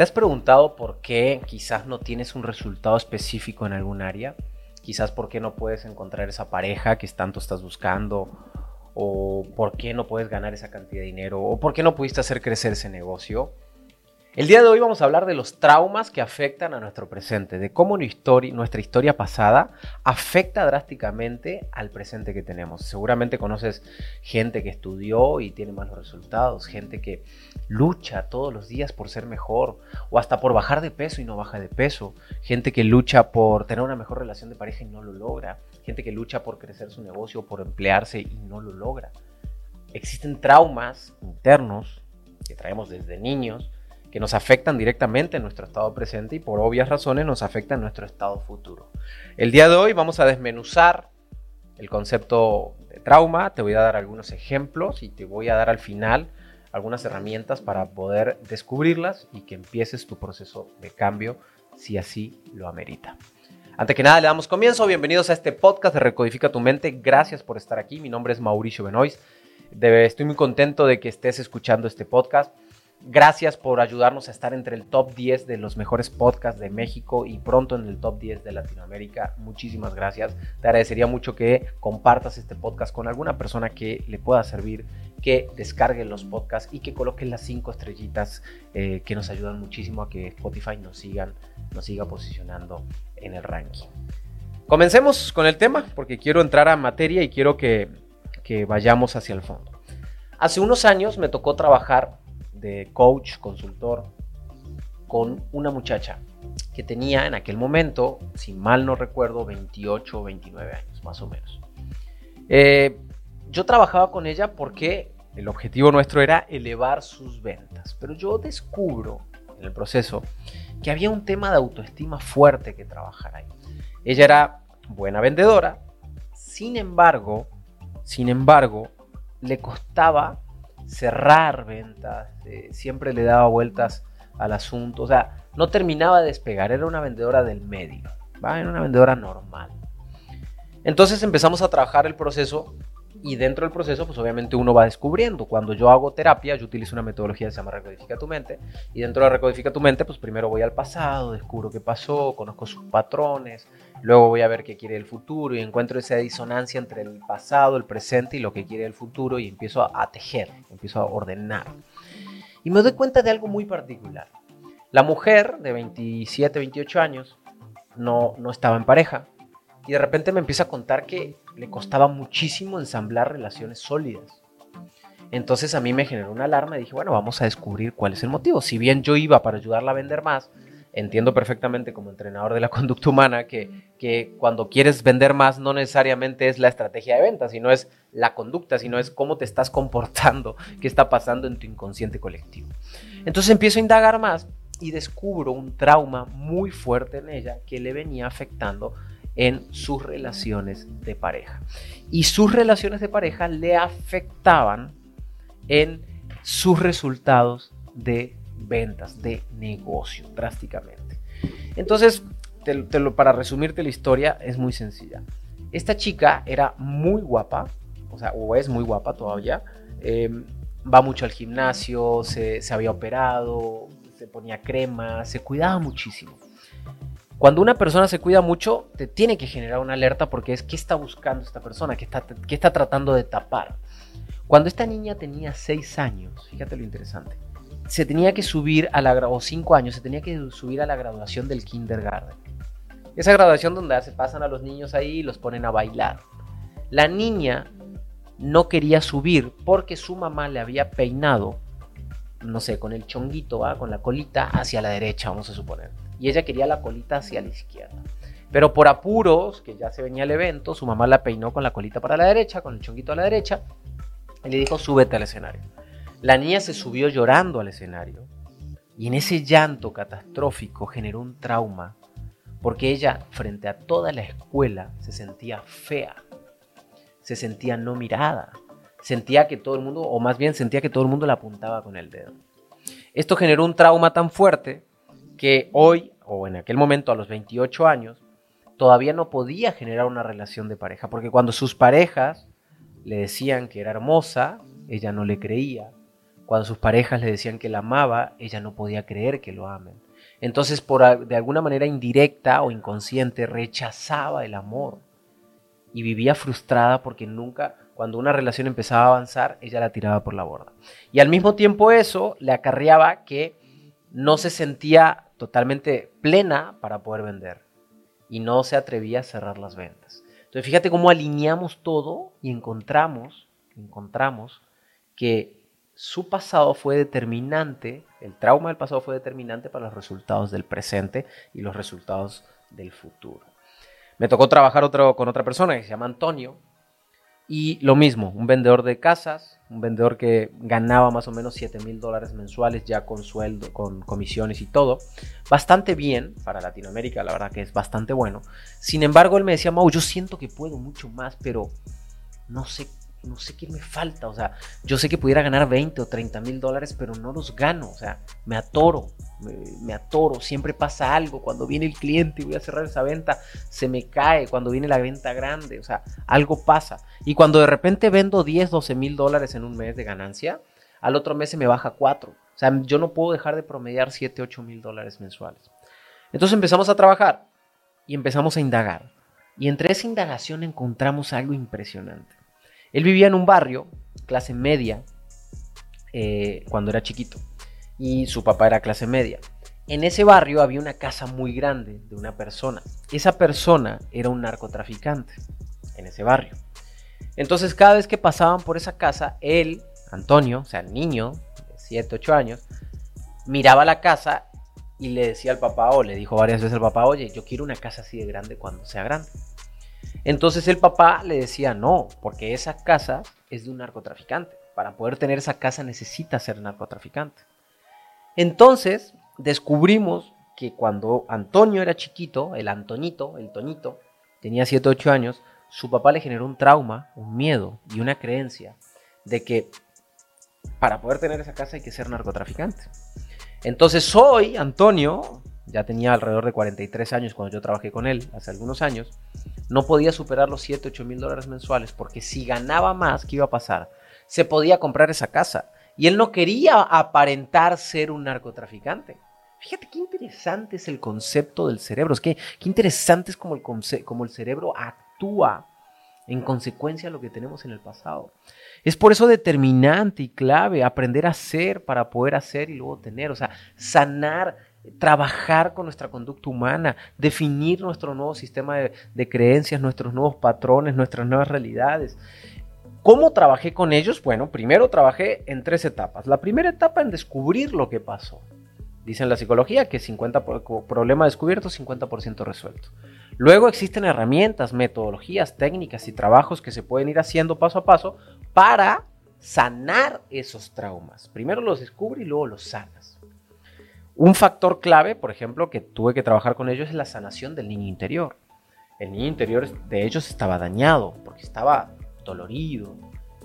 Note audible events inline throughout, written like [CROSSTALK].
¿Te has preguntado por qué quizás no tienes un resultado específico en algún área? Quizás por qué no puedes encontrar esa pareja que tanto estás buscando, o por qué no puedes ganar esa cantidad de dinero, o por qué no pudiste hacer crecer ese negocio. El día de hoy vamos a hablar de los traumas que afectan a nuestro presente, de cómo nuestra historia pasada afecta drásticamente al presente que tenemos. Seguramente conoces gente que estudió y tiene malos resultados, gente que lucha todos los días por ser mejor o hasta por bajar de peso y no baja de peso, gente que lucha por tener una mejor relación de pareja y no lo logra, gente que lucha por crecer su negocio, por emplearse y no lo logra. Existen traumas internos que traemos desde niños que nos afectan directamente en nuestro estado presente y por obvias razones nos afectan en nuestro estado futuro. El día de hoy vamos a desmenuzar el concepto de trauma, te voy a dar algunos ejemplos y te voy a dar al final algunas herramientas para poder descubrirlas y que empieces tu proceso de cambio si así lo amerita. Antes que nada, le damos comienzo. Bienvenidos a este podcast de Recodifica tu mente. Gracias por estar aquí. Mi nombre es Mauricio Benoist. Estoy muy contento de que estés escuchando este podcast. Gracias por ayudarnos a estar entre el top 10 de los mejores podcasts de México y pronto en el top 10 de Latinoamérica. Muchísimas gracias. Te agradecería mucho que compartas este podcast con alguna persona que le pueda servir, que descargue los podcasts y que coloque las 5 estrellitas eh, que nos ayudan muchísimo a que Spotify nos, sigan, nos siga posicionando en el ranking. Comencemos con el tema porque quiero entrar a materia y quiero que vayamos hacia el fondo. Hace unos años me tocó trabajar de coach, consultor, con una muchacha que tenía en aquel momento, si mal no recuerdo, 28 o 29 años, más o menos. Eh, yo trabajaba con ella porque el objetivo nuestro era elevar sus ventas, pero yo descubro en el proceso que había un tema de autoestima fuerte que trabajar ahí. Ella era buena vendedora, sin embargo, sin embargo, le costaba cerrar ventas, eh, siempre le daba vueltas al asunto, o sea, no terminaba de despegar, era una vendedora del medio, era una vendedora normal. Entonces empezamos a trabajar el proceso y dentro del proceso, pues obviamente uno va descubriendo. Cuando yo hago terapia, yo utilizo una metodología que se llama Recodifica tu mente. Y dentro de Recodifica tu mente, pues primero voy al pasado, descubro qué pasó, conozco sus patrones, luego voy a ver qué quiere el futuro y encuentro esa disonancia entre el pasado, el presente y lo que quiere el futuro y empiezo a, tejer, empiezo a ordenar. Y me doy cuenta de algo muy particular. La mujer de 27, 28 años no, no estaba en pareja y de repente me empieza a contar que le costaba muchísimo ensamblar relaciones sólidas. Entonces a mí me generó una alarma y dije, bueno, vamos a descubrir cuál es el motivo. Si bien yo iba para ayudarla a vender más, entiendo perfectamente como entrenador de la [LAUGHS] conducta humana que, que cuando quieres vender más no necesariamente es la estrategia de venta, sino es la conducta, sino es cómo te estás comportando, qué está pasando en tu inconsciente colectivo. Entonces empiezo a indagar más y descubro un trauma muy fuerte en ella que le venía afectando en sus relaciones de pareja. Y sus relaciones de pareja le afectaban en sus resultados de ventas, de negocio, drásticamente. Entonces, para resumirte la historia, es muy sencilla. Esta chica era muy guapa, o sea, es muy guapa todavía. Em, va mucho al gimnasio, se, se había operado, se ponía crema, se cuidaba muchísimo. Cuando una persona se cuida mucho, te tiene que generar una alerta porque es qué está buscando esta persona, qué está, qué está tratando de tapar. Cuando esta niña tenía 6 años, fíjate lo interesante, se tenía que subir a la o 5 años, se tenía que subir a la graduación del kindergarten. Esa graduación donde se pasan a los niños ahí y los ponen a bailar. La niña no quería subir porque su mamá le había peinado, no sé, con el chonguito, con la colita hacia la derecha, vamos a suponer y ella quería la colita hacia la izquierda. Pero por apuros, que ya se venía el evento, su mamá la peinó con la colita para la derecha, con el chonguito a la derecha, y le dijo, súbete al escenario. La niña se subió llorando al escenario, y en ese llanto catastrófico generó un trauma, porque ella, frente a toda la escuela, se sentía fea, se sentía no mirada, sentía que todo el mundo, o más bien sentía que todo el mundo la apuntaba con el dedo. Esto generó un trauma tan fuerte que hoy, o en aquel momento a los 28 años, todavía no podía generar una relación de pareja, porque cuando sus parejas le decían que era hermosa, ella no le creía. Cuando sus parejas le decían que la amaba, ella no podía creer que lo amen. Entonces, por, de alguna manera indirecta o inconsciente, rechazaba el amor y vivía frustrada porque nunca, cuando una relación empezaba a avanzar, ella la tiraba por la borda. Y al mismo tiempo eso le acarreaba que no se sentía totalmente plena para poder vender y no se atrevía a cerrar las ventas. Entonces fíjate cómo alineamos todo y encontramos, encontramos que su pasado fue determinante, el trauma del pasado fue determinante para los resultados del presente y los resultados del futuro. Me tocó trabajar con otra persona que se llama Antonio, y lo mismo, un vendedor de casas, un vendedor que ganaba más o menos 7 mil dólares mensuales ya con sueldo, con comisiones y todo. Bastante bien para Latinoamérica, la verdad que es bastante bueno. Sin embargo, él me decía, Mau, yo siento que puedo mucho más, pero no sé no sé qué me falta, o sea, yo sé que pudiera ganar 20 o 30 mil dólares, pero no los gano, o sea, me atoro, me, atoro, siempre pasa algo, cuando viene el cliente y voy a cerrar esa venta, se me cae, cuando viene la venta grande, o sea, algo pasa. Y cuando de repente vendo 10, 12 mil dólares en un mes de ganancia, al otro mes se me baja 4, o sea, yo no puedo dejar de promediar 7, 8 mil dólares mensuales. Entonces empezamos a trabajar y empezamos a indagar. Y entre esa indagación encontramos algo impresionante. Él vivía en un barrio, clase media, eh, cuando era chiquito, y su papá era clase media. En ese barrio había una casa muy grande de una persona. Esa persona era un narcotraficante en ese barrio. Entonces cada vez que pasaban por esa casa, él, Antonio, o sea, niño de 7, 8 años, miraba la casa y le decía al papá, o le dijo varias veces al papá, oye, yo quiero una casa así de grande cuando sea grande. Entonces el papá le decía, no, porque esa casa es de un narcotraficante. Para poder tener esa casa necesita ser narcotraficante. Entonces descubrimos que cuando Antonio era chiquito, el Antonito, el Toñito, tenía 7 o 8 años, su papá le generó un trauma, un miedo y una creencia de que para poder tener esa casa hay que ser narcotraficante. Entonces hoy Antonio, ya tenía alrededor de 43 años cuando yo trabajé con él, hace algunos años, no podía superar los 7, 8 mil dólares mensuales, porque si ganaba más, ¿qué iba a pasar? Se podía comprar esa casa. Y él no quería aparentar ser un narcotraficante. Fíjate qué interesante es el concepto del cerebro. Es que qué interesante es como el, como el cerebro actúa en consecuencia de lo que tenemos en el pasado. Es por eso determinante y clave aprender a hacer para poder hacer y luego tener. O sea, sanar trabajar con nuestra conducta humana, definir nuestro nuevo sistema de, creencias, nuestros nuevos patrones, nuestras nuevas realidades. ¿Cómo trabajé con ellos? Bueno, primero trabajé en tres etapas. La primera etapa en descubrir lo que pasó. Dice en la psicología que 50 problema descubierto, 50% resuelto. Luego existen herramientas, metodologías, técnicas y trabajos que se pueden ir haciendo paso a paso para sanar esos traumas. Primero los descubre y luego los sanas. Un factor clave, por ejemplo, que tuve que trabajar con ellos es la sanación del niño interior. El niño interior de ellos estaba dañado porque estaba dolorido.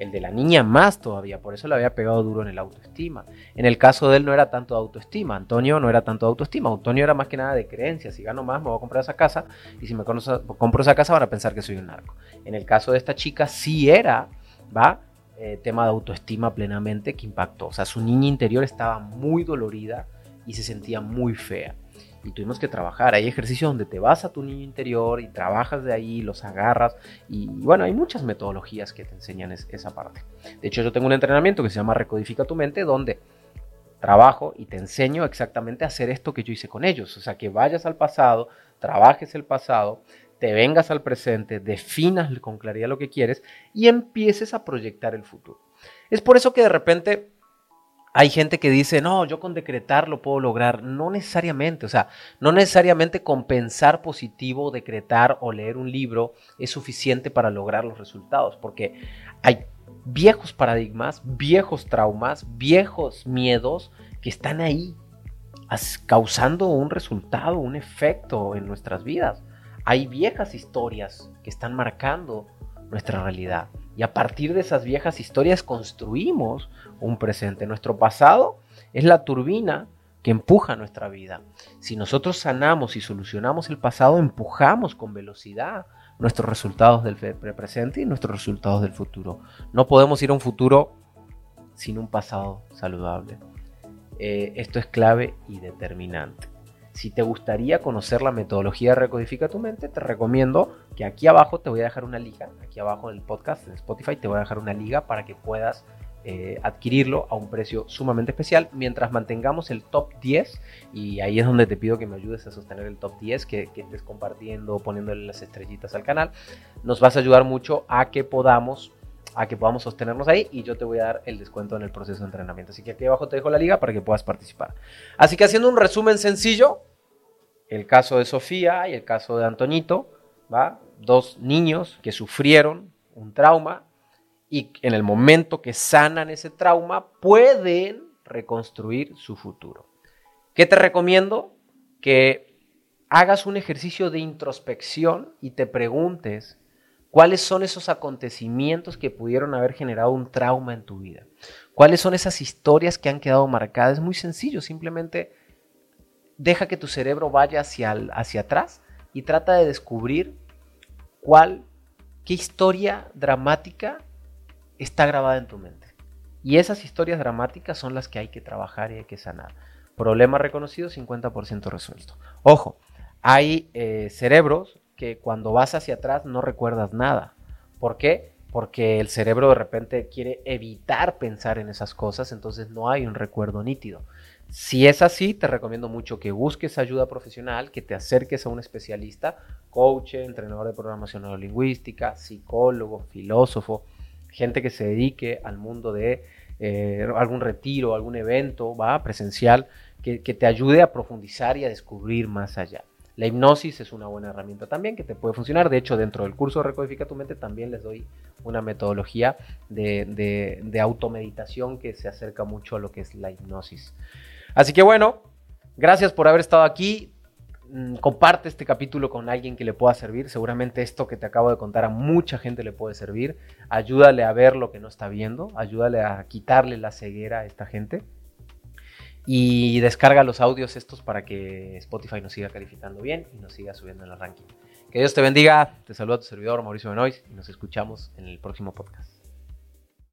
El de la niña más todavía, por eso le había pegado duro en el autoestima. En el caso de él no era tanto autoestima, Antonio no era tanto autoestima, Antonio era más que nada de creencia, si gano más me voy a comprar esa casa y si me compro esa casa van a pensar que soy un narco. En el caso de esta chica sí era, ¿va? Eh, tema de autoestima plenamente que impactó. O sea, su niña interior estaba muy dolorida, y se sentía muy fea. Y tuvimos que trabajar. Hay ejercicios donde te vas a tu niño interior y trabajas de ahí, los agarras. Y bueno, hay muchas metodologías que te enseñan esa parte. De hecho, yo tengo un entrenamiento que se llama Recodifica tu mente, donde trabajo y te enseño exactamente a hacer esto que yo hice con ellos. O sea, que vayas al pasado, trabajes el pasado, te vengas al presente, definas con claridad lo que quieres y empieces a proyectar el futuro. Es por eso que de repente hay gente que dice, no, yo con decretar lo puedo lograr. No necesariamente, o sea, no necesariamente con pensar positivo, decretar o leer un libro es suficiente para lograr los resultados, porque hay viejos paradigmas, viejos traumas, viejos miedos que están ahí causando un resultado, un efecto en nuestras vidas. Hay viejas historias que están marcando nuestra realidad. Y a partir de esas viejas historias construimos un presente. Nuestro pasado es la turbina que empuja nuestra vida. Si nosotros sanamos y solucionamos el pasado, empujamos con velocidad nuestros resultados del presente y nuestros resultados del futuro. No podemos ir a un futuro sin un pasado saludable. Eh, esto es clave y determinante. Si te gustaría conocer la metodología de Recodifica tu mente, te recomiendo que aquí abajo te voy a dejar una liga, aquí abajo en el podcast, en Spotify, te voy a dejar una liga para que puedas eh, adquirirlo a un precio sumamente especial mientras mantengamos el top 10 y ahí es donde te pido que me ayudes a sostener el top 10 que, que estés compartiendo poniéndole las estrellitas al canal nos vas a ayudar mucho a que podamos a que podamos sostenernos ahí y yo te voy a dar el descuento en el proceso de entrenamiento. Así que aquí abajo te dejo la liga para que puedas participar. Así que haciendo un resumen sencillo, el caso de Sofía y el caso de Antoñito, ¿va? Dos niños que sufrieron un trauma y en el momento que sanan ese trauma pueden reconstruir su futuro. ¿Qué te recomiendo? Que hagas un ejercicio de introspección y te preguntes ¿Cuáles son esos acontecimientos que pudieron haber generado un trauma en tu vida? ¿Cuáles son esas historias que han quedado marcadas? Es muy sencillo, simplemente deja que tu cerebro vaya hacia, hacia atrás y trata de descubrir cuál, qué historia dramática está grabada en tu mente. Y esas historias dramáticas son las que hay que trabajar y hay que sanar. Problema reconocido, 50% resuelto. Ojo, hay eh, cerebros que cuando vas hacia atrás no recuerdas nada. ¿Por qué? Porque el cerebro de repente quiere evitar pensar en esas cosas, entonces no hay un recuerdo nítido. Si es así, te recomiendo mucho que busques ayuda profesional, que te acerques a un especialista, coach, entrenador de programación neurolingüística, psicólogo, filósofo, gente que se dedique al mundo de eh, algún retiro, algún evento ¿va? presencial, que te ayude a profundizar y a descubrir más allá. La hipnosis es una buena herramienta también que te puede funcionar. De hecho, dentro del curso Recodifica tu mente también les doy una metodología de, de, automeditación que se acerca mucho a lo que es la hipnosis. Así que bueno, gracias por haber estado aquí. Mm, comparte este capítulo con alguien que le pueda servir. Seguramente esto que te acabo de contar a mucha gente le puede servir. Ayúdale a ver lo que no está viendo. Ayúdale a quitarle la ceguera a esta gente. Y descarga los audios estos para que Spotify nos siga calificando bien y nos siga subiendo en el ranking. Que Dios te bendiga. Te saluda tu servidor Mauricio Benoist y nos escuchamos en el próximo podcast.